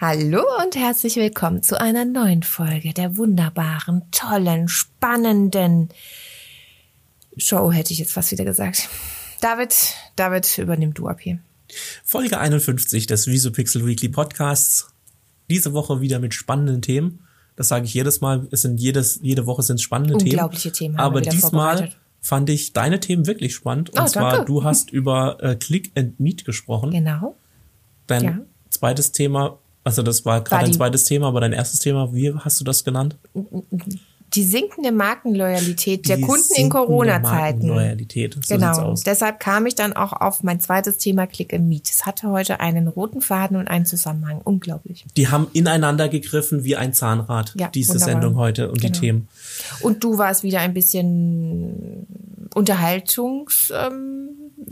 Hallo und herzlich willkommen zu einer neuen Folge der wunderbaren, tollen, spannenden Show, hätte ich jetzt fast wieder gesagt. David, David, übernimm du ab hier. Folge 51 des Visopixel Weekly Podcasts. Diese Woche wieder mit spannenden Themen. Das sage ich jedes Mal. Es sind jedes, jede Woche sind spannende Unglaubliche Themen. Themen Aber diesmal fand ich deine Themen wirklich spannend. Und Oh, zwar, danke. du hast über äh, Click and Meet gesprochen. Genau. Dein Ja. zweites Thema, also das war gerade dein zweites Thema, aber dein erstes Thema, wie hast du das genannt? Die sinkende Markenloyalität der Die Kunden in Corona-Zeiten. Markenloyalität. So Genau. aus. Deshalb kam ich dann auch auf mein zweites Thema Click and Meet. Es hatte heute einen roten Faden und einen Zusammenhang. Unglaublich. Die haben ineinander gegriffen wie ein Zahnrad, Ja, diese wunderbar. Sendung heute und Genau. die Themen. Und du warst wieder ein bisschen Unterhaltungs. Ähm,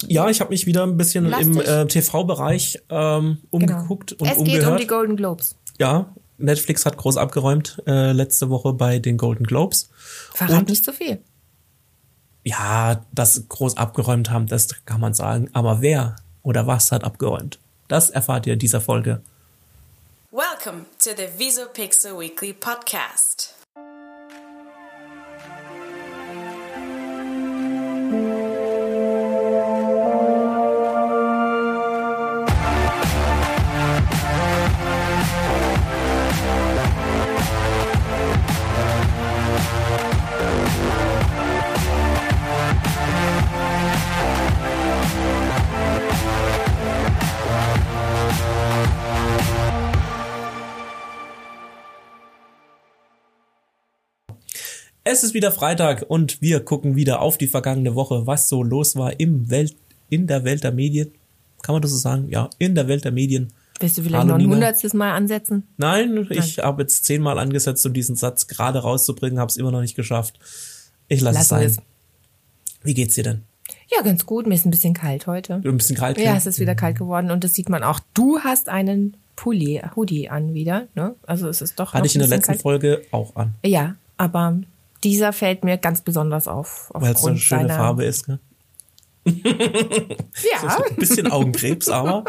Ja, ich habe mich wieder ein bisschen im Lastig. äh, TV-Bereich ähm, umgeguckt und Genau. es geht umgehört. um die Golden Globes. ja, Netflix hat groß abgeräumt äh, letzte Woche bei den Golden Globes. Verrat Und- nicht so viel. Ja, das groß abgeräumt haben, das kann man sagen. Aber wer oder was hat abgeräumt? Das erfahrt ihr in dieser Folge. Welcome to the Visopixel Weekly Podcast. Es ist wieder Freitag und wir gucken wieder auf die vergangene Woche, was so los war im Welt, in der Welt der Medien. Kann man das so sagen? Ja, in der Welt der Medien. Willst du vielleicht Hallo, noch ein hundertstes Mal ansetzen? Nein, ich habe jetzt zehnmal angesetzt, um diesen Satz gerade rauszubringen, habe es immer noch nicht geschafft. Ich lasse es sein. Wie geht's dir denn? Ja, ganz gut. Mir ist ein bisschen kalt heute. Ein bisschen kalt? Ja, es ist wieder kalt geworden und das sieht man auch. Du hast einen Pulli, Hoodie an wieder. Ne? Also es ist doch Hatte ich in der letzten kalt. Folge auch an, Ja, aber dieser fällt mir ganz besonders auf. weil es so eine schöne seiner- Farbe ist. Ne? Ja, Ein bisschen Augenkrebs, aber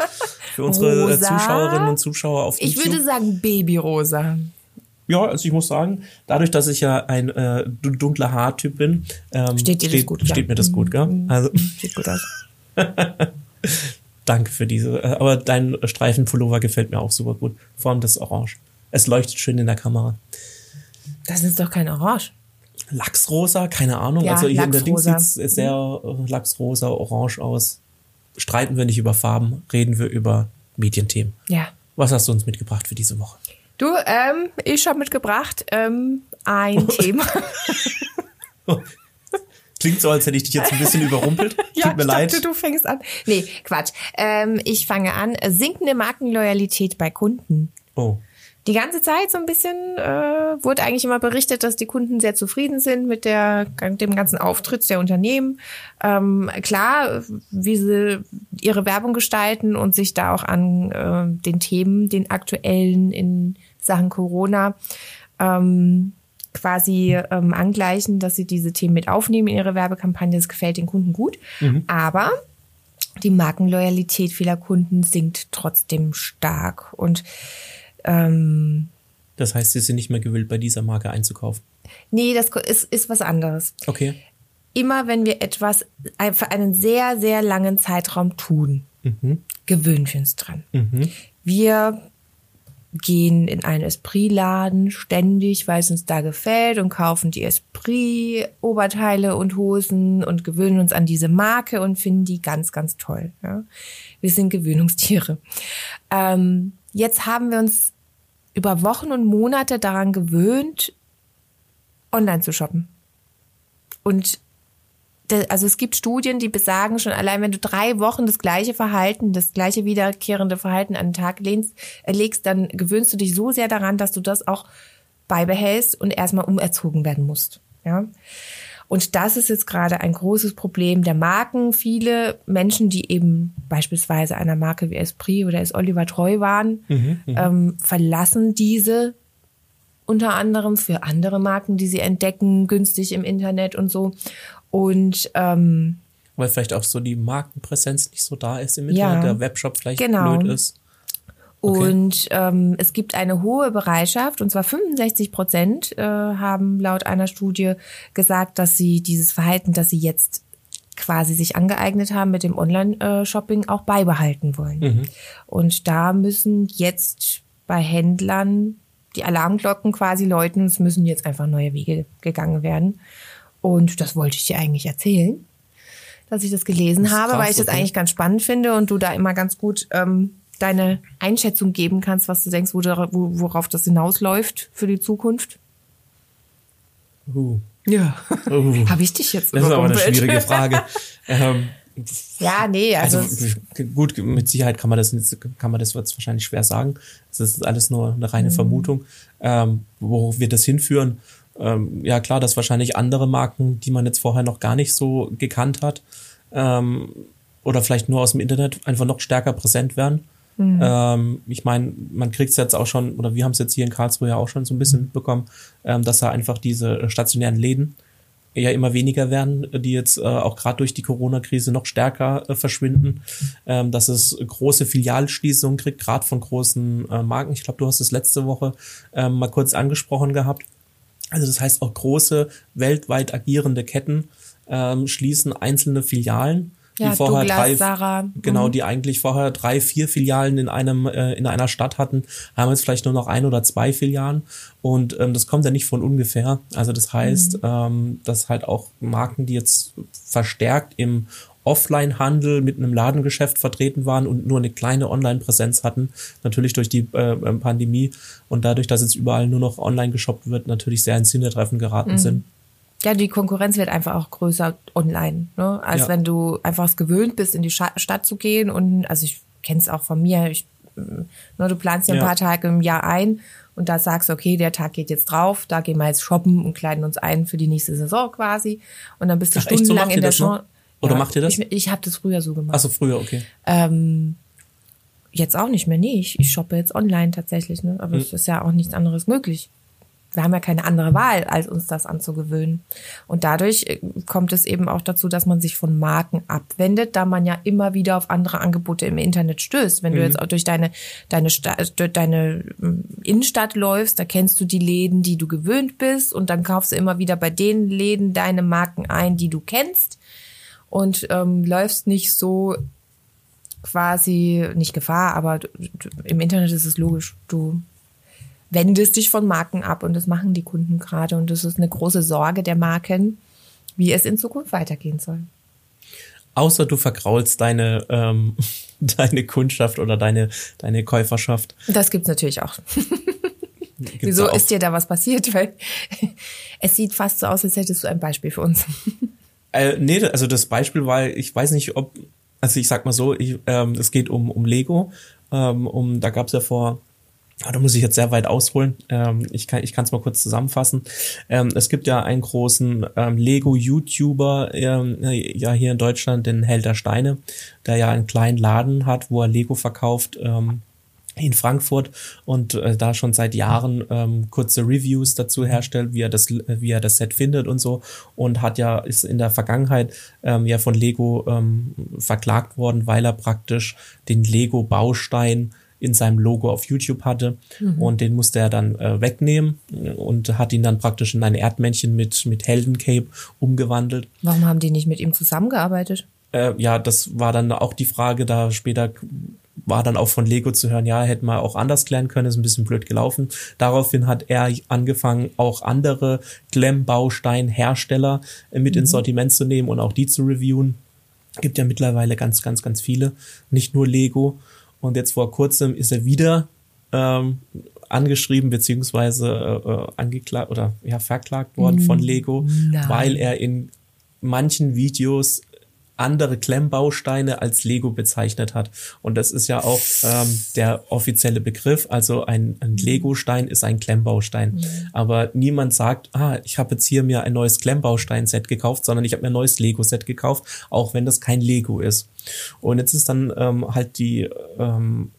für unsere äh, Rosa. Zuschauerinnen und Zuschauer auf ich YouTube. würde sagen Babyrosa. Ja, also ich muss sagen, dadurch, dass ich ja ein äh, du- dunkler Haartyp bin, ähm, Steht dir das steht, gut, ja. steht mir das gut, gell? Also Sieht gut aus. danke für diese. Äh, aber dein Streifenpullover gefällt mir auch super gut. Vor allem das Orange. Es leuchtet schön in der Kamera. Das ist doch kein Orange. Lachsrosa, keine Ahnung. Ja, also hier in der Ding Lachsrosa. sieht sehr äh, Lachsrosa, orange aus. Streiten wir nicht über Farben, reden wir über Medienthemen. Ja. Was hast du uns mitgebracht für diese Woche? Du, ähm, ich habe mitgebracht ähm, ein Thema. Klingt so, als hätte ich dich jetzt ein bisschen überrumpelt. Ja, Tut mir ich leid. dachte, du fängst an. Nee, Quatsch. Ähm, ich fange an. Sinkende Markenloyalität bei Kunden. Oh. Die ganze Zeit so ein bisschen äh, wurde eigentlich immer berichtet, dass die Kunden sehr zufrieden sind mit der, dem ganzen Auftritt der Unternehmen. Ähm, klar, wie sie ihre Werbung gestalten und sich da auch an äh, den Themen, den aktuellen in Sachen Corona ähm, quasi ähm, angleichen, dass sie diese Themen mit aufnehmen in ihre Werbekampagne. Das gefällt den Kunden gut. Aber die Markenloyalität vieler Kunden sinkt trotzdem stark. Und ähm, Das heißt, sie sind nicht mehr gewillt, bei dieser Marke einzukaufen. nee, das ist, ist was anderes. Okay. Immer wenn wir etwas für einen sehr, sehr langen Zeitraum tun, gewöhnen wir uns dran. Wir gehen in einen Esprit-Laden ständig, weil es uns da gefällt und kaufen die Esprit-Oberteile und Hosen und gewöhnen uns an diese Marke und finden die ganz, ganz toll. Ja? Wir sind Gewöhnungstiere. Ähm, jetzt haben wir uns über Wochen und Monate daran gewöhnt, online zu shoppen. Und also es gibt Studien, die besagen schon allein, wenn du drei Wochen das gleiche Verhalten, das gleiche wiederkehrende Verhalten an den Tag äh, legst, dann gewöhnst du dich so sehr daran, dass du das auch beibehältst und erstmal umerzogen werden musst. Ja. Und das ist jetzt gerade ein großes Problem der Marken. Viele Menschen, die eben beispielsweise einer Marke wie Esprit oder es Oliver treu waren, ähm, verlassen diese unter anderem für andere Marken, die sie entdecken, günstig im Internet und so. Und ähm, Weil vielleicht auch so die Markenpräsenz nicht so da ist im Ja. Internet, der Webshop vielleicht Genau. blöd ist. Und ähm, es gibt eine hohe Bereitschaft, und zwar 65 Prozent äh, haben laut einer Studie gesagt, dass sie dieses Verhalten, das sie jetzt quasi sich angeeignet haben mit dem Online-Shopping, auch beibehalten wollen. Mhm. Und da müssen jetzt bei Händlern die Alarmglocken quasi läuten. Es müssen jetzt einfach neue Wege gegangen werden. Und das wollte ich dir eigentlich erzählen, dass ich das gelesen Das habe, krass, weil ich das okay. eigentlich ganz spannend finde und du da immer ganz gut ähm, deine Einschätzung geben kannst, was du denkst, wo, worauf das hinausläuft für die Zukunft. Uh. Ja. Uh. Habe ich dich jetzt Das ist aber eine schwierige Frage. ähm, Ja, nee, also, also gut, mit Sicherheit kann man das nicht- kann man das jetzt wahrscheinlich schwer sagen. Das ist alles nur eine Mhm. reine Vermutung. Ähm, wo wird das hinführen? Ähm, ja klar, dass wahrscheinlich andere Marken, die man jetzt vorher noch gar nicht so gekannt hat, ähm, oder vielleicht nur aus dem Internet einfach noch stärker präsent werden. Mhm. Ähm, ich meine, man kriegt es jetzt auch schon, oder wir haben es jetzt hier in Karlsruhe ja auch schon so ein bisschen mitbekommen, ähm, dass da einfach diese stationären Läden ja immer weniger werden, die jetzt äh, auch gerade durch die Corona-Krise noch stärker äh, verschwinden, ähm, dass es große Filialschließungen kriegt, gerade von großen äh, Marken. Ich glaube, du hast es letzte Woche ähm, mal kurz angesprochen gehabt. Also das heißt auch große weltweit agierende Ketten ähm, schließen einzelne Filialen, Ja, die vorher Douglas, drei, Sarah, genau, mhm. die eigentlich vorher drei, vier Filialen in einem äh, in einer Stadt hatten, haben jetzt vielleicht nur noch ein oder zwei Filialen und ähm, das kommt ja nicht von ungefähr. Also das heißt, ähm, dass halt auch Marken, die jetzt verstärkt im Offline-Handel mit einem Ladengeschäft vertreten waren und nur eine kleine Online-Präsenz hatten, natürlich durch die äh, ähm, Pandemie und dadurch, dass jetzt überall nur noch online geshoppt wird, natürlich sehr ins Hintertreffen geraten sind. Ja, die Konkurrenz wird einfach auch größer online, ne? als Ja. wenn du einfach es gewöhnt bist, in die Stadt zu gehen und also ich kenne es auch von mir, ich, ne, du planst ja ein Ja. paar Tage im Jahr ein und da sagst okay, der Tag geht jetzt drauf, da gehen wir jetzt shoppen und kleiden uns ein für die nächste Saison quasi und dann bist du Ach? So stundenlang ihr in der das noch? Chance. Oder macht ihr das? Ich, ich habe das früher so gemacht. Also früher, okay. Ähm, jetzt auch nicht mehr. Nee, ich, ich shoppe jetzt online tatsächlich. Ne? Aber es ist ja auch nichts anderes möglich. Wir haben ja keine andere Wahl, als uns das anzugewöhnen. Und dadurch äh, kommt es eben auch dazu, dass man sich von Marken abwendet, da man ja immer wieder auf andere Angebote im Internet stößt. Wenn du jetzt auch durch deine, deine, Sta durch deine ähm, Innenstadt läufst, da kennst du die Läden, die du gewöhnt bist und dann kaufst du immer wieder bei den Läden deine Marken ein, die du kennst und ähm, läufst nicht so quasi, nicht Gefahr, aber im Internet ist es logisch, du wendest dich von Marken ab und das machen die Kunden gerade und das ist eine große Sorge der Marken, wie es in Zukunft weitergehen soll. Außer du vergraulst deine, ähm, deine Kundschaft oder deine, deine Käuferschaft. Das gibt's natürlich auch. Gibt's Wieso auch. ist dir da was passiert? Weil es sieht fast so aus, als hättest du ein Beispiel für uns. Äh, nee, also das Beispiel war, ich weiß nicht, ob, also ich sag mal so, ich, ähm, es geht um, um Lego. Ähm, um, da gab's ja vor, ah, da muss ich jetzt sehr weit ausholen. Ähm, ich kann ich es mal kurz zusammenfassen. Ähm, es gibt ja einen großen ähm, Lego-YouTuber ähm, ja hier in Deutschland, den Held der Steine, der ja einen kleinen Laden hat, wo er Lego verkauft. Ähm, in Frankfurt und äh, da schon seit Jahren ähm, kurze Reviews dazu herstellt, wie er das, wie er das Set findet und so und hat ja ist in der Vergangenheit ähm, ja von Lego ähm, verklagt worden, weil er praktisch den Lego Baustein in seinem Logo auf YouTube hatte und den musste er dann äh, wegnehmen und hat ihn dann praktisch in ein Erdmännchen mit mit Heldencape umgewandelt. Warum haben die nicht mit ihm zusammengearbeitet? Äh, ja, das war dann auch die Frage, da später war dann auch von Lego zu hören, ja, hätten wir auch anders klären können, ist ein bisschen blöd gelaufen. Daraufhin hat er angefangen, auch andere Klemmbaustein-Hersteller äh, mit ins Sortiment zu nehmen und auch die zu reviewen. Gibt ja mittlerweile ganz, ganz, ganz viele, nicht nur Lego. Und jetzt vor kurzem ist er wieder ähm, angeschrieben beziehungsweise äh, äh, angeklagt oder ja verklagt worden von Lego, Nein. weil er in manchen Videos andere Klemmbausteine als Lego bezeichnet hat. Und das ist ja auch ähm, der offizielle Begriff. Also ein, ein Lego-Stein ist ein Klemmbaustein. Aber niemand sagt, ah, ich habe jetzt hier mir ein neues Klemmbaustein-Set gekauft, sondern ich habe mir ein neues Lego-Set gekauft, auch wenn das kein Lego ist. Und jetzt ist dann ähm, halt die ähm,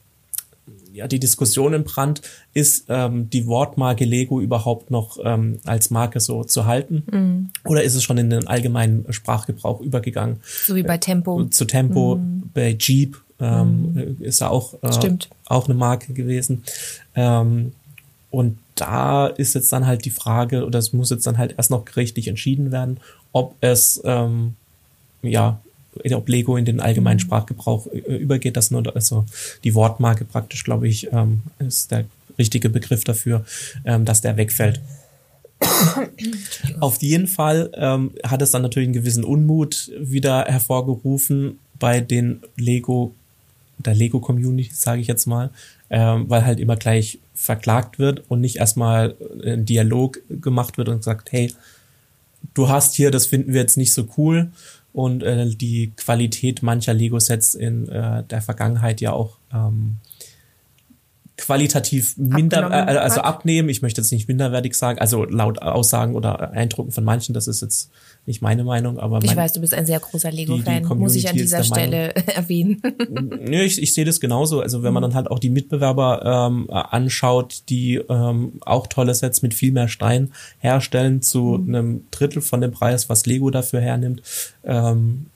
ja, die Diskussion im Brand, ist ähm, die Wortmarke Lego überhaupt noch ähm, als Marke so zu halten? Oder ist es schon in den allgemeinen Sprachgebrauch übergegangen? So wie bei Tempo. Zu Tempo, bei Jeep Ähm, mhm. Ist ja auch, äh, auch eine Marke gewesen. Ähm, und da ist jetzt dann halt die Frage, oder es muss jetzt dann halt erst noch gerichtlich entschieden werden, ob es, ähm, ja, ob Lego in den allgemeinen mhm. Sprachgebrauch äh, übergeht, das nur, also die Wortmarke praktisch, glaube ich, ähm, ist der richtige Begriff dafür, ähm, dass der wegfällt. Auf jeden Fall ähm, hat es dann natürlich einen gewissen Unmut wieder hervorgerufen bei den Lego, der Lego-Community, sage ich jetzt mal, ähm, weil halt immer gleich verklagt wird und nicht erstmal ein Dialog gemacht wird und gesagt, hey, du hast hier, das finden wir jetzt nicht so cool. Und äh, die Qualität mancher Lego-Sets in äh, der Vergangenheit ja auch ähm, qualitativ minder, äh, also abnehmen. Ich möchte jetzt nicht minderwertig sagen, also laut Aussagen oder Eindrücken von manchen, das ist jetzt nicht meine Meinung, aber ich weiß, du bist ein sehr großer Lego-Fan, muss ich an dieser Stelle erwähnen. Nö, ich, ich sehe das genauso. Also wenn man dann halt auch die Mitbewerber ähm, anschaut, die ähm, auch tolle Sets mit viel mehr Stein herstellen zu mhm. einem Drittel von dem Preis, was Lego dafür hernimmt, ähm,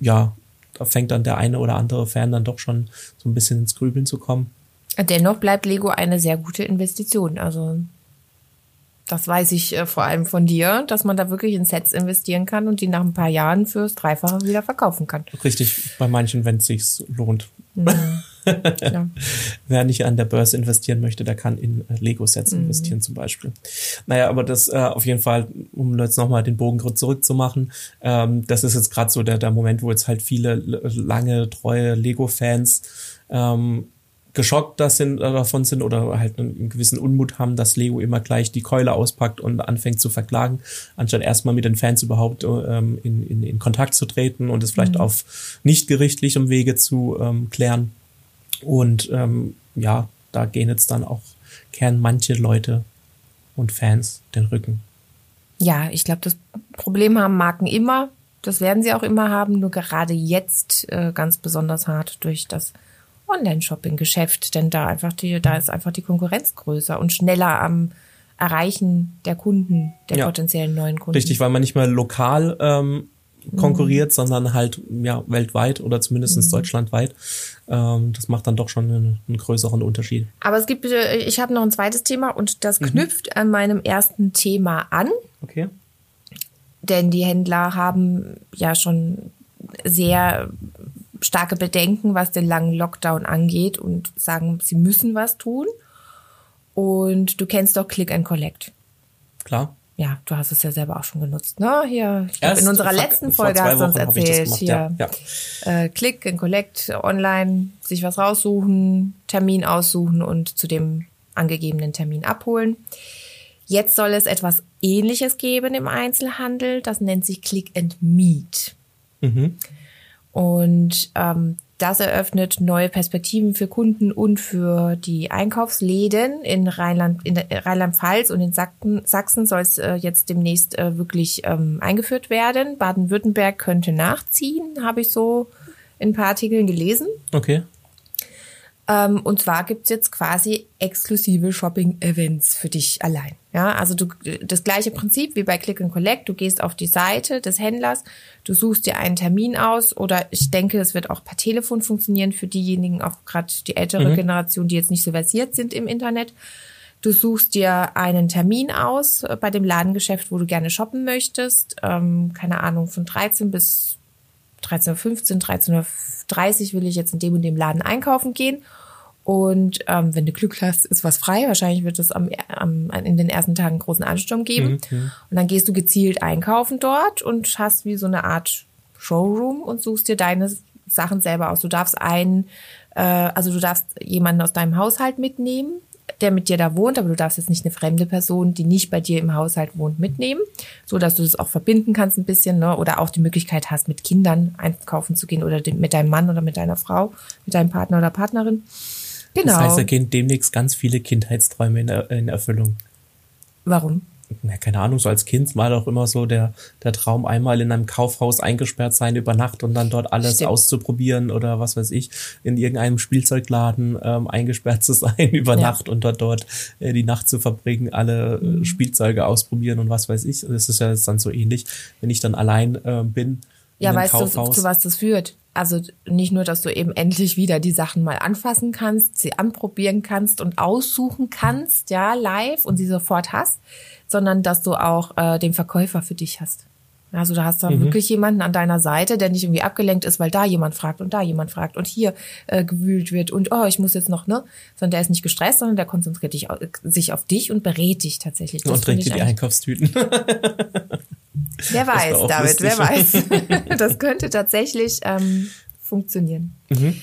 ja, da fängt dann der eine oder andere Fan dann doch schon so ein bisschen ins Grübeln zu kommen. Dennoch bleibt Lego eine sehr gute Investition. Also das weiß ich äh, vor allem von dir, dass man da wirklich in Sets investieren kann und die nach ein paar Jahren fürs Dreifache wieder verkaufen kann. Richtig, bei manchen, wenn es sich lohnt. Mhm. ja. Wer nicht an der Börse investieren möchte, der kann in äh, Lego-Sets mhm. investieren zum Beispiel. Naja, aber das äh, auf jeden Fall, um jetzt nochmal den Bogen zurückzumachen, ähm, das ist jetzt gerade so der, der Moment, wo jetzt halt viele lange, treue Lego-Fans ähm, geschockt das sind, davon sind oder halt einen gewissen Unmut haben, dass Lego immer gleich die Keule auspackt und anfängt zu verklagen, anstatt erstmal mit den Fans überhaupt ähm, in, in, in Kontakt zu treten und es vielleicht mhm. auf nicht gerichtlichem Wege zu ähm, klären. Und ähm, ja, da gehen jetzt dann auch kehren manche Leute und Fans den Rücken. Ja, ich glaube, das Problem haben Marken immer. Das werden sie auch immer haben, nur gerade jetzt äh, ganz besonders hart durch das Online-Shopping-Geschäft, denn da einfach die, da ist einfach die Konkurrenz größer und schneller am Erreichen der Kunden, der ja, potenziellen neuen Kunden. Richtig, weil man nicht mehr lokal ähm, konkurriert, mhm. sondern halt ja weltweit oder zumindest mhm. deutschlandweit. Ähm, das macht dann doch schon einen, einen, größeren Unterschied. Aber es gibt, äh, ich habe noch ein zweites Thema und das mhm. knüpft an meinem ersten Thema an. Okay. Denn die Händler haben ja schon sehr starke Bedenken, was den langen Lockdown angeht und sagen, sie müssen was tun. Und du kennst doch Click and Collect. Klar. Ja, du hast es ja selber auch schon genutzt, ne? Hier, glaub, in unserer letzten Folge hast du uns erzählt, gemacht, hier, ja, ja. Äh, Click and Collect, online, sich was raussuchen, Termin aussuchen und zu dem angegebenen Termin abholen. Jetzt soll es etwas Ähnliches geben im Einzelhandel. Das nennt sich Click and Meet. Mhm. Und ähm, das eröffnet neue Perspektiven für Kunden und für die Einkaufsläden in Rheinland, in Rheinland-Pfalz und in Sachsen, Sachsen soll es äh, jetzt demnächst äh, wirklich ähm, eingeführt werden. Baden-Württemberg könnte nachziehen, habe ich so in ein paar Artikeln gelesen. Okay. Ähm, und zwar gibt's jetzt quasi exklusive Shopping-Events für dich allein. Ja, also du, das gleiche Prinzip wie bei Click and Collect. Du gehst auf die Seite des Händlers, du suchst dir einen Termin aus oder ich denke, es wird auch per Telefon funktionieren für diejenigen, auch gerade die ältere mhm. Generation, die jetzt nicht so versiert sind im Internet. Du suchst dir einen Termin aus äh, bei dem Ladengeschäft, wo du gerne shoppen möchtest. Ähm, keine Ahnung, von 13 bis 13.15 Uhr, 13.30 Uhr will ich jetzt in dem und dem Laden einkaufen gehen. Und ähm, wenn du Glück hast, ist was frei. Wahrscheinlich wird es am, am, in den ersten Tagen einen großen Ansturm geben. Mhm. Und dann gehst du gezielt einkaufen dort und hast wie so eine Art Showroom und suchst dir deine Sachen selber aus. Du darfst einen, äh, also du darfst jemanden aus deinem Haushalt mitnehmen, der mit dir da wohnt, aber du darfst jetzt nicht eine fremde Person, die nicht bei dir im Haushalt wohnt, mitnehmen, so dass du das auch verbinden kannst ein bisschen, ne? oder auch die Möglichkeit hast, mit Kindern einkaufen zu gehen oder mit deinem Mann oder mit deiner Frau, mit deinem Partner oder Partnerin. Genau. Das heißt, da gehen demnächst ganz viele Kindheitsträume in, in Erfüllung. Warum? Ja, keine Ahnung, so als Kind war doch immer so der, der Traum, einmal in einem Kaufhaus eingesperrt sein über Nacht und dann dort alles Stimmt. auszuprobieren oder was weiß ich, in irgendeinem Spielzeugladen ähm, eingesperrt zu sein über ja. Nacht und dort dort äh, die Nacht zu verbringen, alle äh, mhm. Spielzeuge ausprobieren und was weiß ich. Das ist ja jetzt dann so ähnlich, wenn ich dann allein äh, bin Ja, weißt du, zu was das führt? Also nicht nur, dass du eben endlich wieder die Sachen mal anfassen kannst, sie anprobieren kannst und aussuchen kannst, ja, live und sie sofort hast, sondern dass du auch äh, den Verkäufer für dich hast. Also da hast du Mhm. wirklich jemanden an deiner Seite, der nicht irgendwie abgelenkt ist, weil da jemand fragt und da jemand fragt und hier äh, gewühlt wird und oh, ich muss jetzt noch, ne? Sondern der ist nicht gestresst, sondern der konzentriert dich, sich auf dich und berät dich tatsächlich. Das und trägt dir die Einkaufstüten. Wer weiß, auch David, wer weiß. das könnte tatsächlich ähm, funktionieren. Mhm.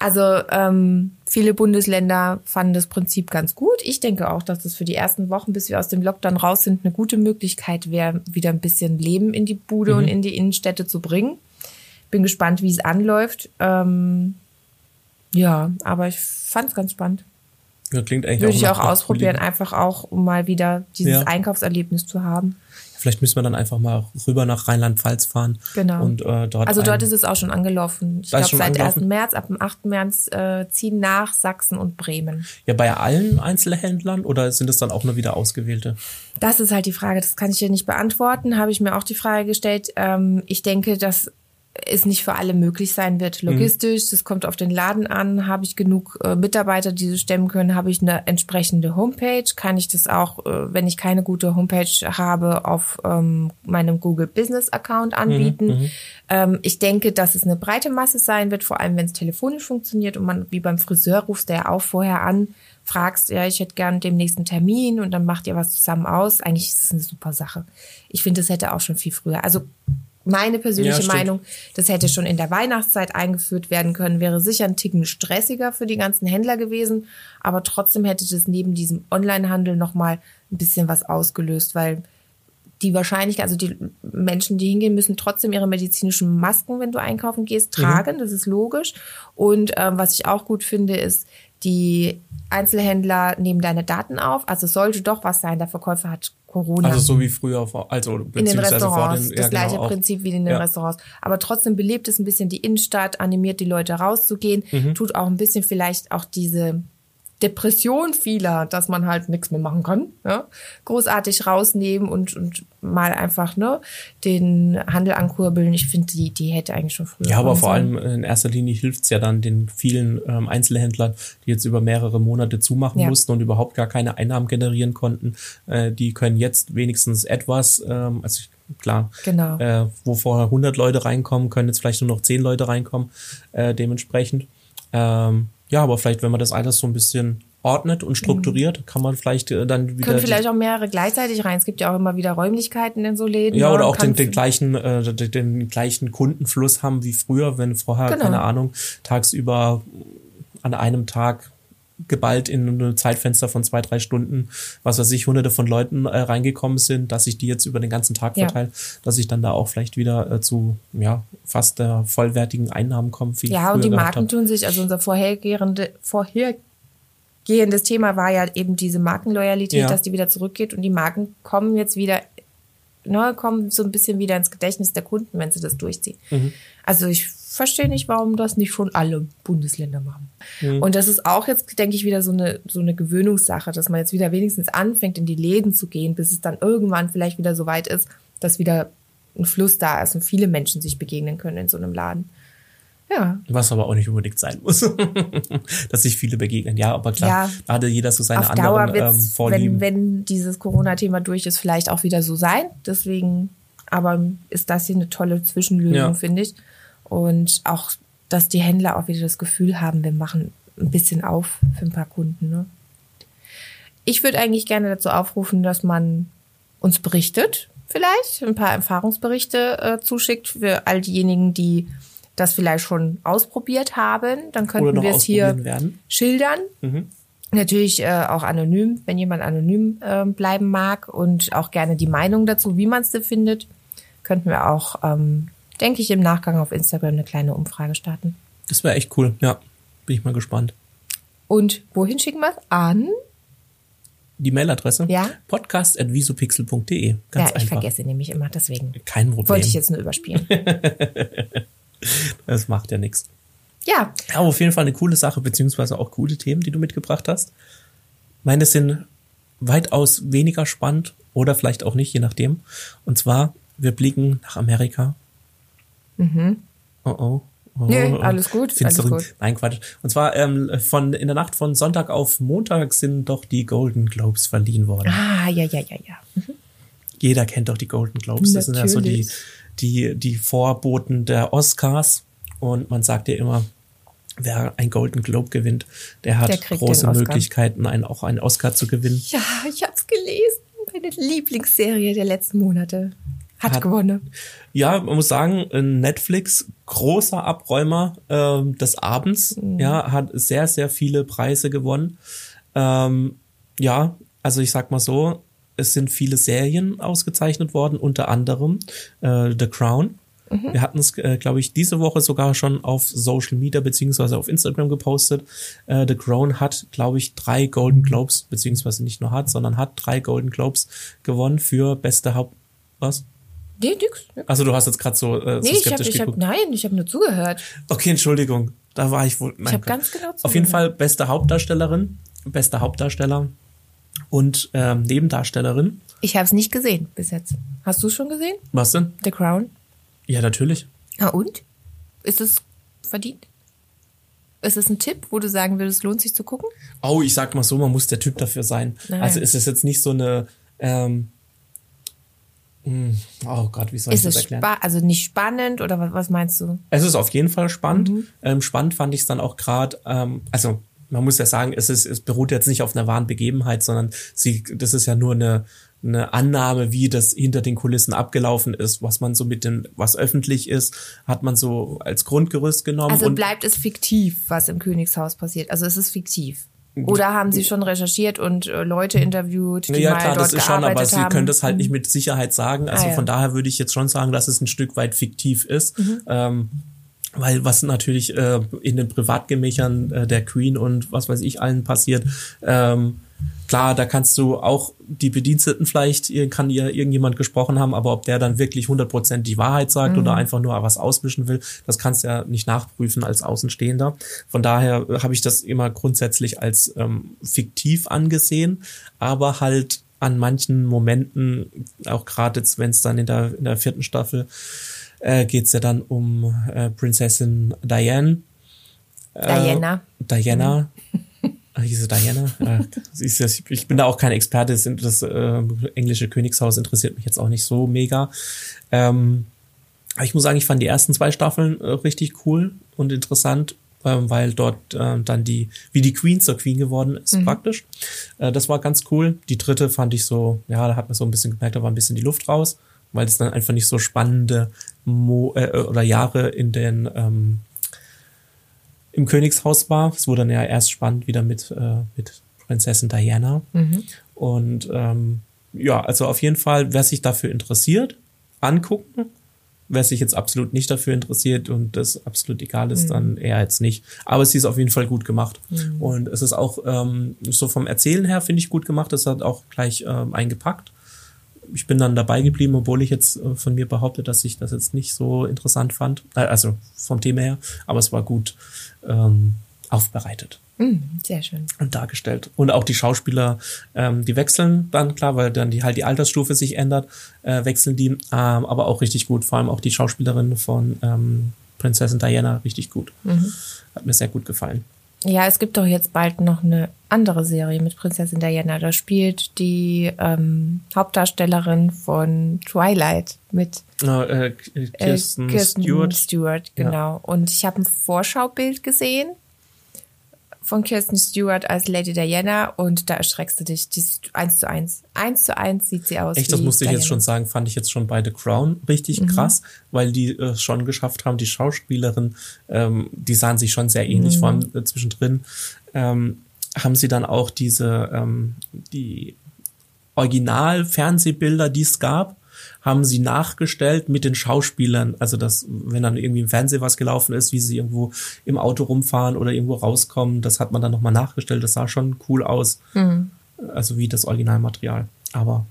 Also ähm, viele Bundesländer fanden das Prinzip ganz gut. Ich denke auch, dass das für die ersten Wochen, bis wir aus dem Lockdown raus sind, eine gute Möglichkeit wäre, wieder ein bisschen Leben in die Bude Mhm. und in die Innenstädte zu bringen. Bin gespannt, wie es anläuft. Ähm, ja, aber ich fand es ganz spannend. ja, klingt eigentlich Würde ich nach- auch ausprobieren, einfach auch, um mal wieder dieses Ja. Einkaufserlebnis zu haben. Vielleicht müssen wir dann einfach mal rüber nach Rheinland-Pfalz fahren. Genau. Und äh, dort. Also dort ist es auch schon angelaufen. Ich glaube, seit angelaufen? 1. März, ab dem 8. März äh, ziehen nach Sachsen und Bremen. ja bei allen Einzelhändlern oder sind es dann auch nur wieder ausgewählte? Das ist halt die Frage, das kann ich dir nicht beantworten. Habe ich mir auch die Frage gestellt. Ähm, ich denke, dass es nicht für alle möglich sein wird. Logistisch, das kommt auf den Laden an. Habe ich genug äh, Mitarbeiter, die das stemmen können? Habe ich eine entsprechende Homepage? Kann ich das auch, äh, wenn ich keine gute Homepage habe, auf ähm, meinem Google Business Account anbieten? Ähm, ich denke, dass es eine breite Masse sein wird, vor allem wenn es telefonisch funktioniert und man wie beim Friseur rufst der ja auch vorher an, fragst, ja, ich hätte gern den nächsten Termin und dann macht ihr was zusammen aus. Eigentlich ist es eine super Sache. Ich finde, das hätte auch schon viel früher. Also meine persönliche Ja. Meinung, das hätte schon in der Weihnachtszeit eingeführt werden können, wäre sicher ein Ticken stressiger für die ganzen Händler gewesen, aber trotzdem hätte das neben diesem Onlinehandel nochmal ein bisschen was ausgelöst, weil die Wahrscheinlichkeit, also die Menschen, die hingehen, müssen trotzdem ihre medizinischen Masken, wenn du einkaufen gehst, tragen. Das ist logisch. Und ähm, was ich auch gut finde, ist, die Einzelhändler nehmen deine Daten auf. Also es sollte doch was sein. Der Verkäufer hat Corona Also so wie früher, vor- also in den beziehungsweise vor Restaurants. den, das ja, gleiche genau. Prinzip wie in den Ja. Restaurants. Aber trotzdem belebt es ein bisschen die Innenstadt, animiert die Leute rauszugehen, Mhm. tut auch ein bisschen vielleicht auch diese Depression vieler, dass man halt nichts mehr machen kann, ja, großartig rausnehmen und, und mal einfach ne, den Handel ankurbeln. Ich finde, die, die hätte eigentlich schon früher. Ja, aber vor allem in erster Linie hilft's ja dann den vielen ähm, Einzelhändlern, die jetzt über mehrere Monate zumachen Ja. mussten und überhaupt gar keine Einnahmen generieren konnten. Äh, die können jetzt wenigstens etwas, ähm, also ich, klar, Genau. äh, wo vorher 100 Leute reinkommen, können jetzt vielleicht nur noch 10 Leute reinkommen, äh, dementsprechend. Ähm, ja, aber vielleicht, wenn man das alles so ein bisschen ordnet und strukturiert, kann man vielleicht äh, dann wieder Können vielleicht auch mehrere gleichzeitig rein. Es gibt ja auch immer wieder Räumlichkeiten in so Läden. Ja, ne, oder auch den, den gleichen, äh, den, den gleichen Kundenfluss haben wie früher, wenn vorher, Genau. keine Ahnung, tagsüber an einem Tag geballt in ein Zeitfenster von zwei, drei Stunden, was weiß ich, hunderte von Leuten äh, reingekommen sind, dass sich die jetzt über den ganzen Tag Ja. verteilen, dass ich dann da auch vielleicht wieder äh, zu ja fast der vollwertigen Einnahmen komme, wie ich Ja, und die Marken hab. tun sich, also unser vorhergehende, vorhergehendes Thema war ja eben diese Markenloyalität, Ja. dass die wieder zurückgeht und die Marken kommen jetzt wieder, ne, kommen so ein bisschen wieder ins Gedächtnis der Kunden, wenn sie das durchziehen. Mhm. Also ich verstehe nicht, warum das nicht schon alle Bundesländer machen. Mhm. Und das ist auch jetzt, denke ich, wieder so eine, so eine Gewöhnungssache, dass man jetzt wieder wenigstens anfängt, in die Läden zu gehen, bis es dann irgendwann vielleicht wieder so weit ist, dass wieder ein Fluss da ist und viele Menschen sich begegnen können in so einem Laden. Ja, Was aber auch nicht unbedingt sein muss, dass sich viele begegnen. Ja, aber klar, Ja. da hatte jeder so seine auf Dauer anderen wird ähm, Vorlieben. wenn, wenn dieses Corona-Thema durch ist, vielleicht auch wieder so sein. Deswegen, aber ist das hier eine tolle Zwischenlösung, Ja. finde ich. Und auch, dass die Händler auch wieder das Gefühl haben, wir machen ein bisschen auf für ein paar Kunden. Ne? Ich würde eigentlich gerne dazu aufrufen, dass man uns berichtet, vielleicht ein paar Erfahrungsberichte äh, zuschickt für all diejenigen, die das vielleicht schon ausprobiert haben. Dann könnten wir es hier werden. schildern. Mhm. Natürlich äh, auch anonym, wenn jemand anonym äh, bleiben mag und auch gerne die Meinung dazu, wie man es findet, könnten wir auch, ähm, denke ich, im Nachgang auf Instagram eine kleine Umfrage starten. Das wäre echt cool. Ja, bin ich mal gespannt. Und wohin schicken wir es? An? Die Mailadresse? Ja. podcast.visopixel.de. Ganz ja, ich einfach. vergesse nämlich immer, deswegen Kein Problem. wollte ich jetzt nur überspielen. Das macht ja nichts. ja, Ja, aber auf jeden Fall eine coole Sache, beziehungsweise auch coole Themen, die du mitgebracht hast. Meine sind weitaus weniger spannend oder vielleicht auch nicht, je nachdem. Und zwar, wir blicken nach Amerika. Mhm. Oh oh. Oh, nee, alles gut, alles gut. Nein, Quatsch. Und zwar ähm, von in der Nacht von Sonntag auf Montag sind doch die Golden Globes verliehen worden. Ah, ja, ja, ja, ja. Mhm. Jeder kennt doch die Golden Globes. Das Natürlich. sind ja so die, die, die Vorboten der Oscars. Und man sagt ja immer, wer ein Golden Globe gewinnt, der hat der große Möglichkeiten, einen, auch einen Oscar zu gewinnen. Ja, ich habe es gelesen. Meine Lieblingsserie der letzten Monate. Hat, hat, gewonnen. Ja, man muss sagen, Netflix, großer Abräumer äh, des Abends, mhm. ja, hat sehr, sehr viele Preise gewonnen. Ähm, ja, also ich sag mal so, es sind viele Serien ausgezeichnet worden, unter anderem äh, The Crown. Mhm. Wir hatten es, äh, glaube ich, diese Woche sogar schon auf Social Media beziehungsweise auf Instagram gepostet. Äh, The Crown hat, glaube ich, drei Golden Globes, beziehungsweise nicht nur hat, sondern hat drei Golden Globes gewonnen für beste Haupt... Was? Nee, nix. Also du hast jetzt gerade so, äh, nee, so skeptisch ich hab, ich hab, Nein, ich habe nur zugehört. Okay, Entschuldigung. Da war ich wohl. Nein, ich habe ganz genau zugehört. Auf jeden Fall beste Hauptdarstellerin, bester Hauptdarsteller und ähm, Nebendarstellerin. Ich habe es nicht gesehen bis jetzt. Hast du es schon gesehen? Was denn? The Crown. Ja, natürlich. Ah, und? Ist es verdient? Ist es ein Tipp, wo du sagen würdest, lohnt sich zu gucken? Oh, ich sag mal so, man muss der Typ dafür sein. Nein. Also ist es jetzt nicht so eine ähm, hm, oh Gott, wie soll ist ich das erklären? also nicht spannend oder was, was, meinst du? Es ist auf jeden Fall spannend. Mhm. Ähm, spannend fand ich es dann auch gerade, ähm, also man muss ja sagen, es ist, es beruht jetzt nicht auf einer wahren Begebenheit, sondern sie, das ist ja nur eine, eine Annahme, wie das hinter den Kulissen abgelaufen ist, was man so mit dem, was öffentlich ist, hat man so als Grundgerüst genommen. Also bleibt es fiktiv, was im Königshaus passiert. Also es ist fiktiv. Oder haben Sie schon recherchiert und äh, Leute interviewt, die ja, mal klar, dort das ist schon, aber Sie haben? können das halt nicht mit Sicherheit sagen. Also ah, ja. von daher würde ich jetzt schon sagen, dass es ein Stück weit fiktiv ist. Mhm. Ähm, weil was natürlich äh, in den Privatgemächern äh, der Queen und was weiß ich allen passiert, ähm, Klar, da kannst du auch die Bediensteten vielleicht, kann ihr irgendjemand gesprochen haben, aber ob der dann wirklich 100% die Wahrheit sagt mhm. oder einfach nur was auswischen will, das kannst du ja nicht nachprüfen als Außenstehender. Von daher habe ich das immer grundsätzlich als ähm, fiktiv angesehen, aber halt an manchen Momenten, auch gerade jetzt, wenn es dann in der, in der vierten Staffel äh, geht ja dann um äh, Prinzessin Diane. Äh, Diana. Diana. Mhm hieß Diana? ich bin da auch kein Experte. Das, äh, englische Königshaus interessiert mich jetzt auch nicht so mega. Ähm, aber ich muss sagen, ich fand die ersten zwei Staffeln äh, richtig cool und interessant, äh, weil dort äh, dann die, wie die Queen zur Queen geworden ist, mhm. praktisch. Äh, das war ganz cool. Die dritte fand ich so, ja, da hat man so ein bisschen gemerkt, da war ein bisschen die Luft raus, weil es dann einfach nicht so spannende Mo äh, oder Jahre in den ähm, im Königshaus war. Es wurde dann ja erst spannend wieder mit, äh, mit Prinzessin Diana. Mhm. Und ähm, ja, also auf jeden Fall, wer sich dafür interessiert, angucken. Wer sich jetzt absolut nicht dafür interessiert und das absolut egal ist, mhm. dann eher jetzt nicht. Aber sie ist auf jeden Fall gut gemacht. Mhm. Und es ist auch ähm, so vom Erzählen her, finde ich, gut gemacht. Es hat auch gleich ähm, eingepackt ich bin dann dabei geblieben, obwohl ich jetzt äh, von mir behaupte, dass ich das jetzt nicht so interessant fand. Äh, also vom Thema her, aber es war gut ähm, aufbereitet. Mm, sehr schön. Und dargestellt. Und auch die Schauspieler, ähm, die wechseln dann, klar, weil dann die halt die Altersstufe sich ändert, äh, wechseln die, ähm, aber auch richtig gut. Vor allem auch die Schauspielerin von ähm, Prinzessin Diana richtig gut. Mhm. Hat mir sehr gut gefallen. Ja, es gibt doch jetzt bald noch eine andere Serie mit Prinzessin Diana. Da spielt die ähm, Hauptdarstellerin von Twilight mit oh, äh, Kirsten, äh, Kirsten Stewart. Stewart, genau. Ja. Und ich habe ein Vorschaubild gesehen von Kirsten Stewart als Lady Diana und da erschreckst du dich. Die ist eins zu eins. Eins zu eins sieht sie aus. Echt, das musste ich jetzt schon sagen, fand ich jetzt schon bei The Crown richtig mhm. krass, weil die äh, schon geschafft haben, die Schauspielerin, ähm, die sahen sich schon sehr ähnlich, mhm. vor allem äh, zwischendrin. Ähm, haben sie dann auch diese, ähm, die Original-Fernsehbilder, die es gab, haben sie nachgestellt mit den Schauspielern. Also das, wenn dann irgendwie im Fernsehen was gelaufen ist, wie sie irgendwo im Auto rumfahren oder irgendwo rauskommen, das hat man dann nochmal nachgestellt. Das sah schon cool aus. Mhm. Also wie das Originalmaterial. Aber.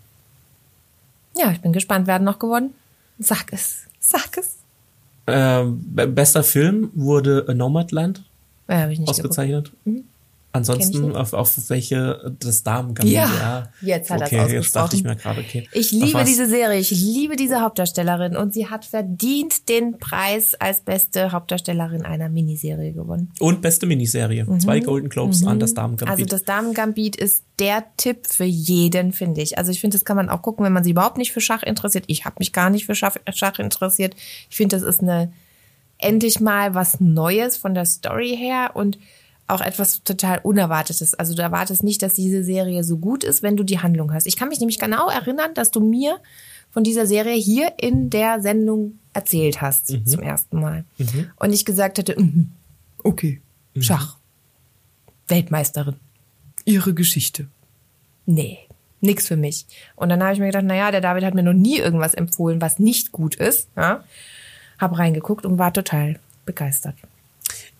Ja, ich bin gespannt. Werden noch gewonnen? Sag es. Sag es. Ähm, bester Film wurde A Nomadland ja, ich nicht ausgezeichnet. Mhm. Ansonsten auf, auf welche das Damen ja, ja, jetzt hat okay, er jetzt dachte ich mir gerade, okay. Ich liebe diese Serie, ich liebe diese Hauptdarstellerin und sie hat verdient den Preis als beste Hauptdarstellerin einer Miniserie gewonnen. Und beste Miniserie. Mhm. Zwei Golden Globes mhm. an das Damen Gambit. Also das Damen Gambit ist der Tipp für jeden, finde ich. Also ich finde, das kann man auch gucken, wenn man sich überhaupt nicht für Schach interessiert. Ich habe mich gar nicht für Schach, Schach interessiert. Ich finde, das ist eine endlich mal was Neues von der Story her und auch etwas total Unerwartetes. Also du erwartest nicht, dass diese Serie so gut ist, wenn du die Handlung hast. Ich kann mich nämlich genau erinnern, dass du mir von dieser Serie hier in der Sendung erzählt hast mhm. zum ersten Mal. Mhm. Und ich gesagt hätte, mm, okay, mhm. Schach, Weltmeisterin, ihre Geschichte. Nee, nix für mich. Und dann habe ich mir gedacht, naja, der David hat mir noch nie irgendwas empfohlen, was nicht gut ist. Ja? Hab reingeguckt und war total begeistert.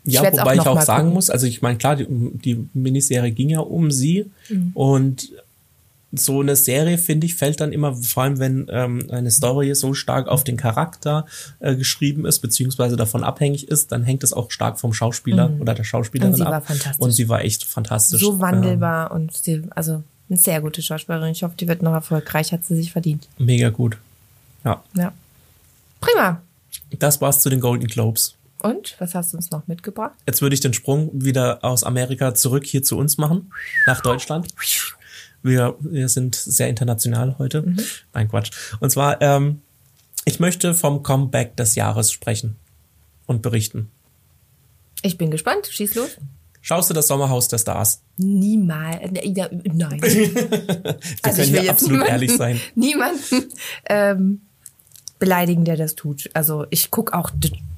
Ja, ich wobei auch ich auch sagen gucken. muss, also ich meine, klar, die, die, Miniserie ging ja um sie mhm. und so eine Serie, finde ich, fällt dann immer, vor allem wenn ähm, eine Story so stark auf den Charakter äh, geschrieben ist, beziehungsweise davon abhängig ist, dann hängt es auch stark vom Schauspieler mhm. oder der Schauspielerin und sie ab. War fantastisch. Und sie war echt fantastisch. So wandelbar ähm, und sie, also eine sehr gute Schauspielerin. Ich hoffe, die wird noch erfolgreich, hat sie sich verdient. Mega gut. Ja. Ja. Prima. Das war's zu den Golden Globes. Und was hast du uns noch mitgebracht? Jetzt würde ich den Sprung wieder aus Amerika zurück hier zu uns machen, nach Deutschland. Wir, wir sind sehr international heute. Mhm. Nein, Quatsch. Und zwar, ähm, ich möchte vom Comeback des Jahres sprechen und berichten. Ich bin gespannt. Schieß los. Schaust du das Sommerhaus der Stars? Niemals. Nein. wir also können hier absolut niemanden, ehrlich sein. Niemanden ähm, beleidigen, der das tut. Also ich gucke auch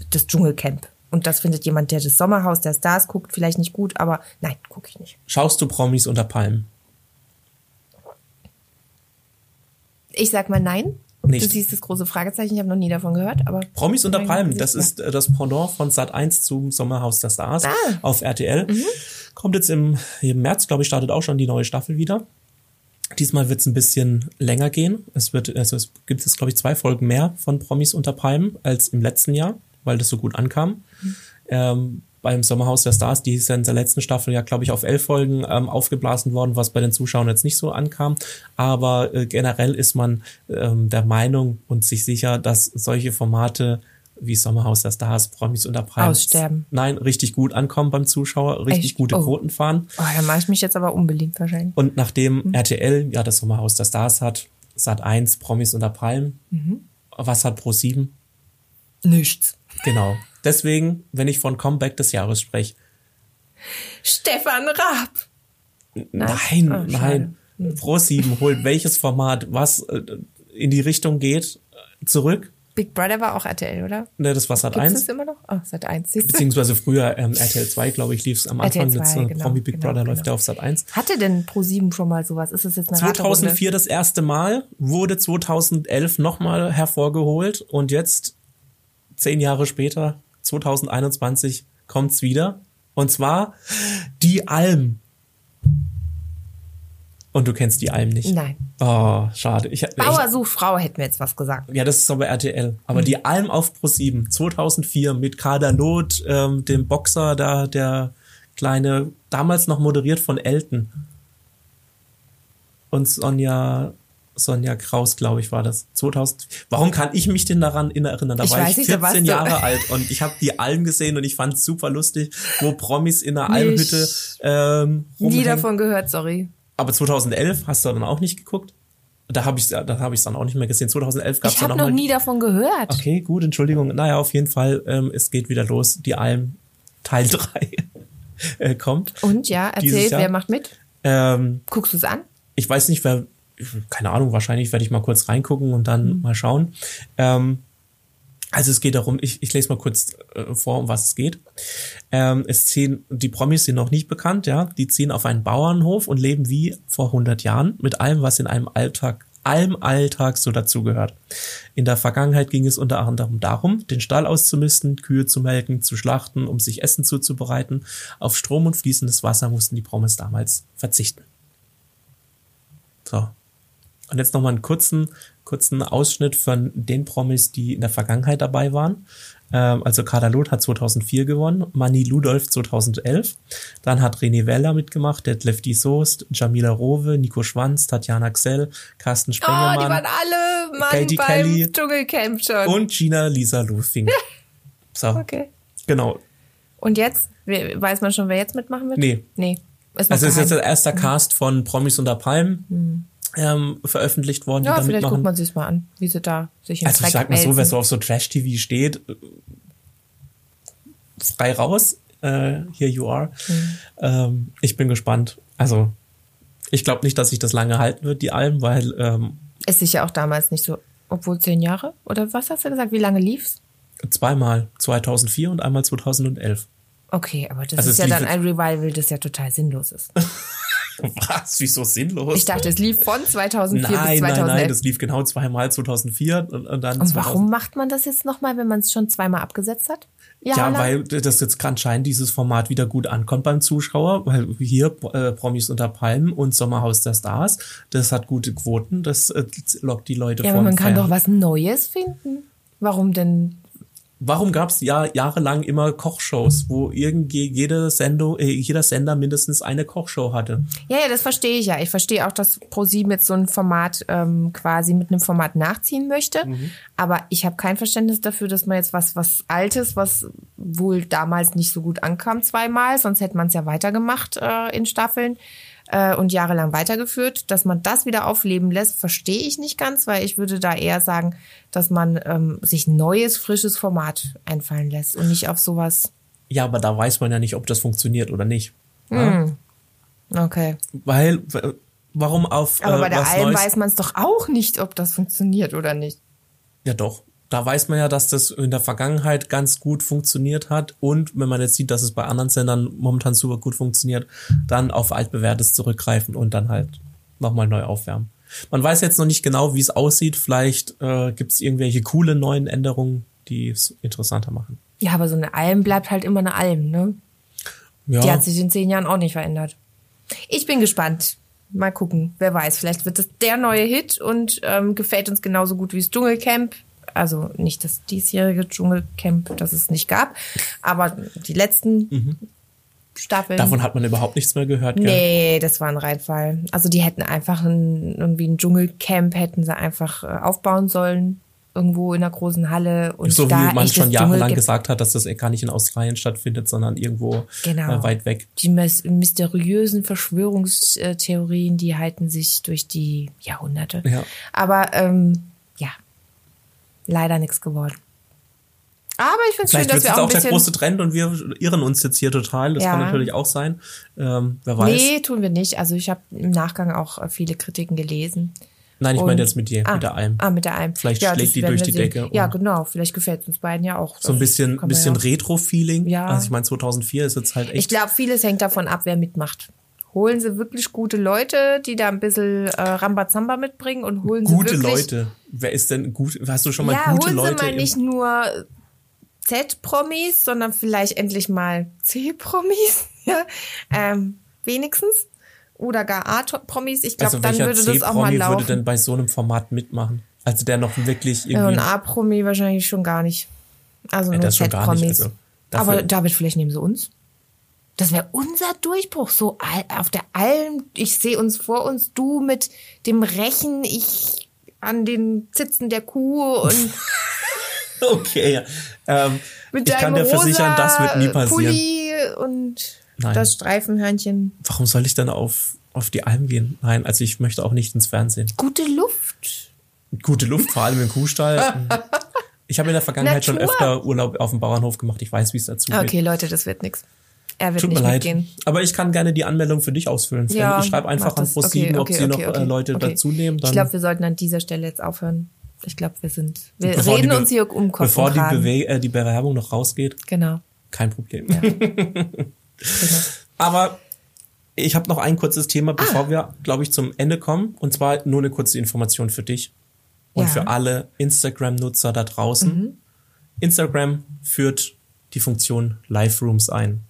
das Dschungelcamp. Und das findet jemand, der das Sommerhaus der Stars guckt, vielleicht nicht gut, aber nein, gucke ich nicht. Schaust du Promis unter Palmen? Ich sag mal nein. Nicht. Du siehst das große Fragezeichen, ich habe noch nie davon gehört, aber. Promis unter Palmen, das ist äh, das Pendant von Sat 1 zum Sommerhaus der Stars ah. auf RTL. Mhm. Kommt jetzt im, im März, glaube ich, startet auch schon die neue Staffel wieder. Diesmal wird es ein bisschen länger gehen. Es wird, also es gibt jetzt, glaube ich, zwei Folgen mehr von Promis unter Palmen als im letzten Jahr weil das so gut ankam. Mhm. Ähm, beim Sommerhaus der Stars, die ist ja in der letzten Staffel ja, glaube ich, auf elf Folgen ähm, aufgeblasen worden, was bei den Zuschauern jetzt nicht so ankam. Aber äh, generell ist man ähm, der Meinung und sich sicher, dass solche Formate wie Sommerhaus der Stars, Promis unter Palmen. Aussterben. Nein, richtig gut ankommen beim Zuschauer, richtig Echt? gute oh. Quoten fahren. Oh, dann mache ich mich jetzt aber unbeliebt wahrscheinlich. Und nachdem mhm. RTL ja das Sommerhaus der Stars hat, Sat 1, Promis unter Palmen, mhm. was hat Pro 7? Nichts. Genau. Deswegen, wenn ich von Comeback des Jahres spreche. Stefan Raab. Nein, oh, nein. Hm. Pro 7 holt welches Format, was äh, in die Richtung geht, zurück. Big Brother war auch RTL, oder? Ne, das war Sat 1. Ist immer noch? Oh, Sat 1. Beziehungsweise früher ähm, RTL 2, glaube ich, lief es am Anfang. 2, mit so genau, Promi Big genau, Brother genau. läuft ja auf Sat 1. Hatte denn Pro 7 schon mal sowas? Ist es jetzt eine 2004 das erste Mal, wurde 2011 nochmal hervorgeholt und jetzt zehn Jahre später, 2021, kommt's wieder. Und zwar die Alm. Und du kennst die Alm nicht? Nein. Oh, schade. Ich, Bauer ich, sucht Frau hätten wir jetzt was gesagt. Ja, das ist aber RTL. Aber mhm. die Alm auf Pro7 2004 mit Kader Loth, ähm, dem Boxer da, der kleine, damals noch moderiert von Elton. Und Sonja Sonja Kraus, glaube ich, war das. 2000. Warum kann ich mich denn daran erinnern? Da ich war ich 14 nicht, Jahre alt und ich habe die Alm gesehen und ich fand es super lustig, wo Promis in der Almhütte ähm, Nie davon gehört, sorry. Aber 2011 hast du dann auch nicht geguckt? Da habe ich da habe ich dann auch nicht mehr gesehen. 2011 gab es noch Ich habe noch nie davon gehört. Okay, gut, Entschuldigung. Naja, auf jeden Fall, ähm, es geht wieder los. Die Alm Teil 3 äh, kommt. Und ja, erzähl, wer macht mit? Ähm, Guckst du es an? Ich weiß nicht, wer keine Ahnung, wahrscheinlich werde ich mal kurz reingucken und dann mhm. mal schauen. Ähm, also es geht darum, ich, ich lese mal kurz äh, vor, um was es geht. Ähm, es ziehen, die Promis sind noch nicht bekannt, ja. Die ziehen auf einen Bauernhof und leben wie vor 100 Jahren mit allem, was in einem Alltag, allem Alltag so dazugehört. In der Vergangenheit ging es unter anderem darum, den Stall auszumisten, Kühe zu melken, zu schlachten, um sich Essen zuzubereiten. Auf Strom und fließendes Wasser mussten die Promis damals verzichten. So, Und jetzt nochmal einen kurzen, kurzen Ausschnitt von den Promis, die in der Vergangenheit dabei waren. Ähm, also Kadalot hat 2004 gewonnen, Mani Ludolf 2011. Dann hat René Weller mitgemacht, Detlef Die Soest, Jamila Rowe, Nico Schwanz, Tatjana Xell, Carsten Sprengemann. Oh, die waren alle Mann Katie beim Kelly. Dschungelcamp schon. und Gina Lisa Lufing. So, okay. genau. Und jetzt? Weiß man schon, wer jetzt mitmachen wird? Nee. Nee. Ist Also es ist jetzt der erste Cast von Promis unter Palmen ähm, veröffentlicht worden, die Ja, da vielleicht guckt man sich's mal an, wie sie da sich Also ich Dreck sag mal so, wer so auf so Trash-TV steht, äh, frei raus. Äh, here you are. Mhm. Ähm, ich bin gespannt. Also ich glaube nicht, dass sich das lange halten wird, die Alben, weil ähm, Ist sicher auch damals nicht so, obwohl zehn Jahre? Oder was hast du gesagt? Wie lange lief's? zweimal 2004 und einmal 2011. Okay, aber das Also ist ja dann ein Revival, das ja total sinnlos ist. Was? Wieso sinnlos? Ich dachte, es lief von 2004 bis nein, 2011. nein, nein, das lief genau zweimal 2004 und, dann Und 2000. warum macht man das jetzt nochmal, wenn man es schon zweimal abgesetzt hat? Ja, Jahrelang? weil das jetzt anscheinend dieses Format wieder gut ankommt beim Zuschauer, weil hier äh, Promis unter Palmen und Sommerhaus der Stars, das hat gute Quoten, das äh, lockt die Leute Ja, aber man kann Fern. doch was Neues finden. Warum denn? Warum gab es ja jahrelang immer Kochshows, wo irgendwie jede Sendung, äh, jeder Sender mindestens eine Kochshow hatte? Ja, ja, das verstehe ich ja. Ich verstehe auch, dass ProSieben jetzt so ein Format ähm, quasi mit einem Format nachziehen möchte. Mhm. Aber ich habe kein Verständnis dafür, dass man jetzt was, was Altes, was wohl damals nicht so gut ankam, zweimal, sonst hätte man es ja weitergemacht äh, in Staffeln äh, und jahrelang weitergeführt. Dass man das wieder aufleben lässt, verstehe ich nicht ganz, weil ich würde da eher sagen, dass man ähm, sich ein neues, frisches Format einfallen lässt und nicht auf sowas. Ja, aber da weiß man ja nicht, ob das funktioniert oder nicht. Okay. Weil, warum auf Aber äh, bei der Alm weiß man es doch auch nicht, ob das funktioniert oder nicht. Ja, doch. Da weiß man ja, dass das in der Vergangenheit ganz gut funktioniert hat. Und wenn man jetzt sieht, dass es bei anderen Sendern momentan super gut funktioniert, dann auf altbewährtes zurückgreifen und dann halt nochmal neu aufwärmen. Man weiß jetzt noch nicht genau, wie es aussieht. Vielleicht äh, gibt es irgendwelche coole neuen Änderungen, die es interessanter machen. Ja, aber so eine Alm bleibt halt immer eine Alm, ne? Ja, Die hat sich in zehn Jahren auch nicht verändert. Ich bin gespannt. Mal gucken. Wer weiß, vielleicht wird das der neue Hit und ähm, gefällt uns genauso gut wie das Dschungelcamp. Also nicht das diesjährige Dschungelcamp, das es nicht gab, aber die letzten Staffeln. davon hat man überhaupt nichts mehr gehört. Gell? Nee, das war ein Reinfall. Also die hätten einfach ein, irgendwie ein Dschungelcamp hätten sie einfach äh, aufbauen sollen. Irgendwo in einer großen Halle. Und So wie man schon jahrelang gesagt hat, dass das gar nicht in Australien stattfindet, sondern irgendwo Genau. äh, weit weg. Die mys- mysteriösen Verschwörungstheorien, die halten sich durch die Jahrhunderte. Ja. Aber ähm, ja, leider nichts geworden. Aber ich finde es schön, dass wir es auch auch ein der bisschen... große Trend und wir irren uns jetzt hier total. Das Ja. kann natürlich auch sein. Ähm, wer weiß. Nee, tun wir nicht. Also ich habe im Nachgang auch äh, viele Kritiken gelesen. Nein, ich meine jetzt mit dir, ah, mit der Alm. Ah, mit der Alm. Vielleicht ja, schlägt die durch die sehen. Decke Ja, genau. Vielleicht gefällt es uns beiden ja auch. So ein bisschen, bisschen ja. Retro-Feeling. Ja. Also ich meine, 2004 ist jetzt halt echt. Ich glaube, vieles hängt davon ab, wer mitmacht. Holen sie wirklich gute Leute, die da ein bisschen äh, Rambazamba mitbringen und holen gute sie wirklich Leute. Wer ist denn gut? Hast du schon mal ja, gute holen Leute? Sie mal nicht nur Z-Promis, sondern vielleicht endlich mal C-Promis, ja, ähm, wenigstens. Oder gar A-Promis. Ich glaube, also dann würde das auch mal laufen. würde denn bei so einem Format mitmachen? Also der noch wirklich ja, irgendwie. und A-Promi wahrscheinlich schon gar nicht. Also Ja, nur Z-Promis. also Aber David, vielleicht nehmen sie uns. Das wäre unser Durchbruch. So auf der Alm. Ich sehe uns vor uns, du mit dem Rechen, ich an den Zitzen der Kuh und okay, ja. Ähm, mit ich kann dir versichern, das wird nie passieren. Pulli und Nein. das Streifenhörnchen. Warum soll ich dann auf, auf die Alm gehen? Nein, also ich möchte auch nicht ins Fernsehen. Gute Luft. Gute Luft, vor allem im Kuhstall. Ich habe in der Vergangenheit schon Natur. öfter Urlaub auf dem Bauernhof gemacht. Ich weiß, wie es dazu geht. Okay, Leute, das wird nix. Er wird Tut mir nicht leid. mitgehen. Aber ich kann gerne die Anmeldung für dich ausfüllen. Sven. Ja, ich schreibe einfach an. ProSieben, ob sie noch äh, Leute okay. dazu nehmen. Dann Ich glaube, wir sollten an dieser Stelle jetzt aufhören. Ich glaube, wir sind, wir bevor reden uns hier um Kopf Bevor die. Bewe äh, die Bewerbung noch rausgeht, Genau. kein Problem. genau. Aber ich habe noch ein kurzes Thema, Ah. bevor wir, glaube ich, zum Ende kommen. Und zwar nur eine kurze Information für dich und Ja. für alle Instagram-Nutzer da draußen. Mhm. Instagram führt die Funktion Live Rooms ein.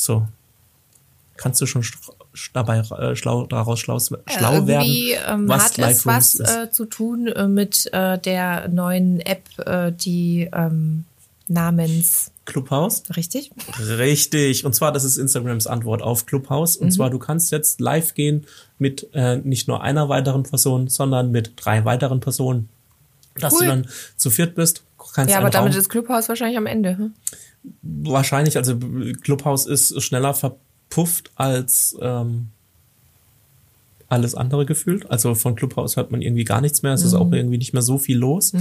So. Kannst du schon dabei äh, schlau, daraus schlau, schlau Irgendwie, werden, ähm, was hat es Live was äh, zu tun äh, mit äh, der neuen App, äh, die ähm, namens Clubhouse? richtig? Richtig. Und zwar, das ist Instagrams Antwort auf Clubhouse. Und zwar, du kannst jetzt live gehen mit äh, nicht nur einer weiteren Person, sondern mit drei weiteren Personen. Dass Cool. du dann zu viert bist, kannst Ja, aber damit Raum, ist Clubhouse wahrscheinlich am Ende. Hm? Wahrscheinlich, also Clubhouse ist schneller verpufft als ähm, alles andere gefühlt. Also von Clubhouse hört man irgendwie gar nichts mehr. Es ist auch irgendwie nicht mehr so viel los.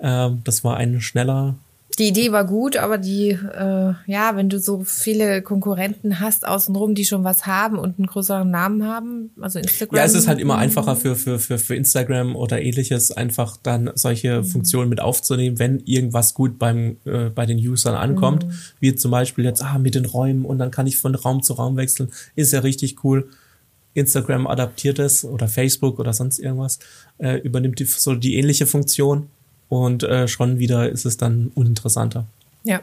Ähm, das war ein schneller Die Idee war gut, aber die, äh, ja, wenn du so viele Konkurrenten hast außenrum, die schon was haben und einen größeren Namen haben, also Instagram. Ja, es ist halt immer einfacher für, für, für, für Instagram oder ähnliches, einfach dann solche Funktionen mit aufzunehmen, wenn irgendwas gut beim, äh, bei den Usern ankommt. Wie zum Beispiel jetzt, ah, mit den Räumen und dann kann ich von Raum zu Raum wechseln. Ist ja richtig cool. Instagram adaptiert es oder Facebook oder sonst irgendwas, äh, übernimmt die, so die ähnliche Funktion und äh, schon wieder ist es dann uninteressanter. Ja.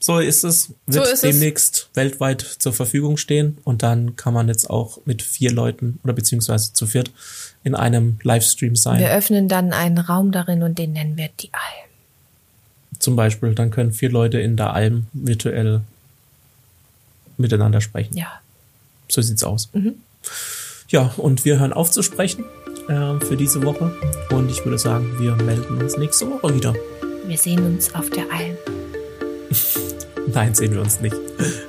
So ist es, wird So ist es. demnächst weltweit zur Verfügung stehen und dann kann man jetzt auch mit vier Leuten oder beziehungsweise zu viert in einem Livestream sein. Wir öffnen dann einen Raum darin und den nennen wir die Alm. Zum Beispiel, dann können vier Leute in der Alm virtuell miteinander sprechen. Ja. So sieht's aus. Ja, und wir hören auf zu sprechen äh, für diese Woche und ich würde sagen, wir melden uns nächste Woche wieder. Wir sehen uns auf der Alm. Nein, sehen wir uns nicht.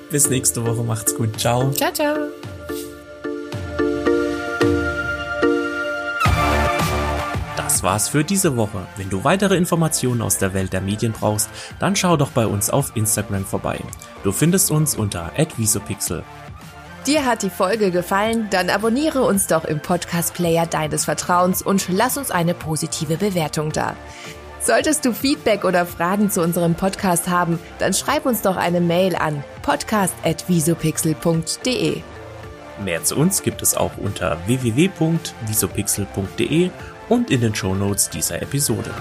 Bis nächste Woche, macht's gut. Ciao. Ciao, ciao. Das war's für diese Woche. Wenn du weitere Informationen aus der Welt der Medien brauchst, dann schau doch bei uns auf Instagram vorbei. Du findest uns unter @visopixel. Dir hat die Folge gefallen? Dann abonniere uns doch im Podcast-Player deines Vertrauens und lass uns eine positive Bewertung da. Solltest du Feedback oder Fragen zu unserem Podcast haben, dann schreib uns doch eine Mail an podcast.visopixel.de. Mehr zu uns gibt es auch unter www.visopixel.de und in den Shownotes dieser Episode.